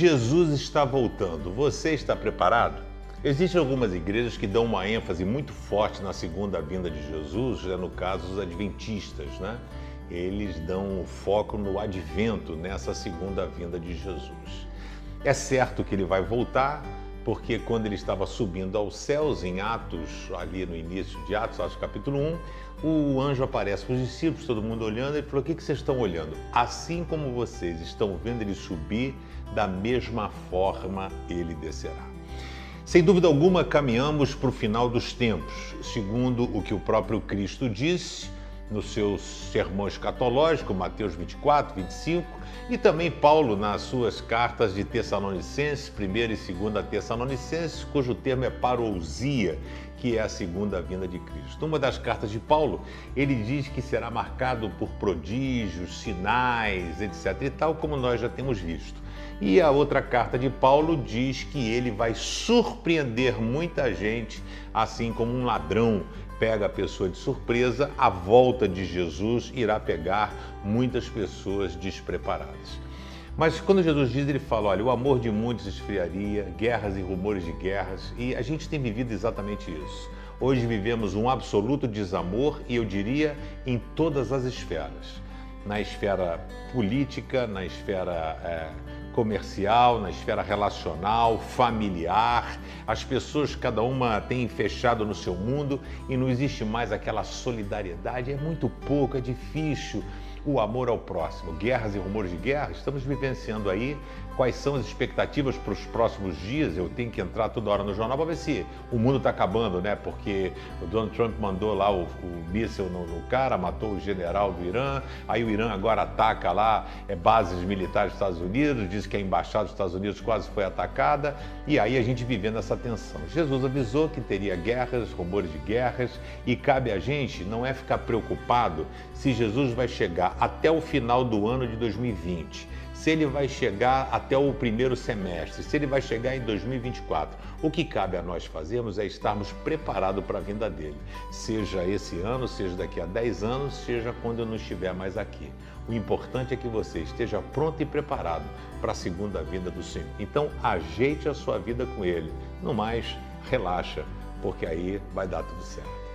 Jesus está voltando. Você está preparado? Existem algumas igrejas que dão uma ênfase muito forte na segunda vinda de Jesus, já no caso os adventistas, né? Eles dão foco no advento, nessa segunda vinda de Jesus. É certo que ele vai voltar, porque quando ele estava subindo aos céus, em Atos, ali no início de Atos, Atos capítulo 1, o anjo aparece para os discípulos, todo mundo olhando, e falou: O que vocês estão olhando? Assim como vocês estão vendo ele subir, da mesma forma ele descerá. Sem dúvida alguma, caminhamos para o final dos tempos, segundo o que o próprio Cristo disse no seu sermão escatológico, Mateus 24, 25, e também Paulo nas suas cartas de Tessalonicenses, 1 e 2 Tessalonicenses, cujo termo é parousia, que é a segunda vinda de Cristo. Uma das cartas de Paulo, ele diz que será marcado por prodígios, sinais, etc. e tal, como nós já temos visto. E a outra carta de Paulo diz que ele vai surpreender muita gente, assim como um ladrão pega a pessoa de surpresa, a volta de Jesus irá pegar muitas pessoas despreparadas. Mas quando Jesus diz, ele fala: olha, o amor de muitos esfriaria, guerras e rumores de guerras, e a gente tem vivido exatamente isso. Hoje vivemos um absoluto desamor e eu diria em todas as esferas na esfera política, na esfera é, comercial, na esfera relacional, familiar. As pessoas, cada uma tem fechado no seu mundo e não existe mais aquela solidariedade. É muito pouco, é difícil o amor ao próximo. Guerras e rumores de guerra, estamos vivenciando aí quais são as expectativas para os próximos dias. Eu tenho que entrar toda hora no jornal para ver se o mundo está acabando, né? Porque o Donald Trump mandou lá o, o míssil no, no, cara, matou o general do Irã, aí o Irã agora ataca lá é, bases militares dos Estados Unidos, diz que a embaixada dos Estados Unidos quase foi atacada, e aí a gente vivendo essa tensão. Jesus avisou que teria guerras, rumores de guerras, e cabe a gente não é ficar preocupado se Jesus vai até o final do ano de 2020 se ele vai chegar até o primeiro semestre, se ele vai chegar em 2024. O que cabe a nós fazermos é estarmos preparados para a vinda dele, seja esse ano, seja daqui a 10 anos, seja quando eu não estiver mais aqui. O importante é que você esteja pronto e preparado para a segunda vinda do Senhor. Então, ajeite a sua vida com ele. No mais, relaxa, porque aí vai dar tudo certo.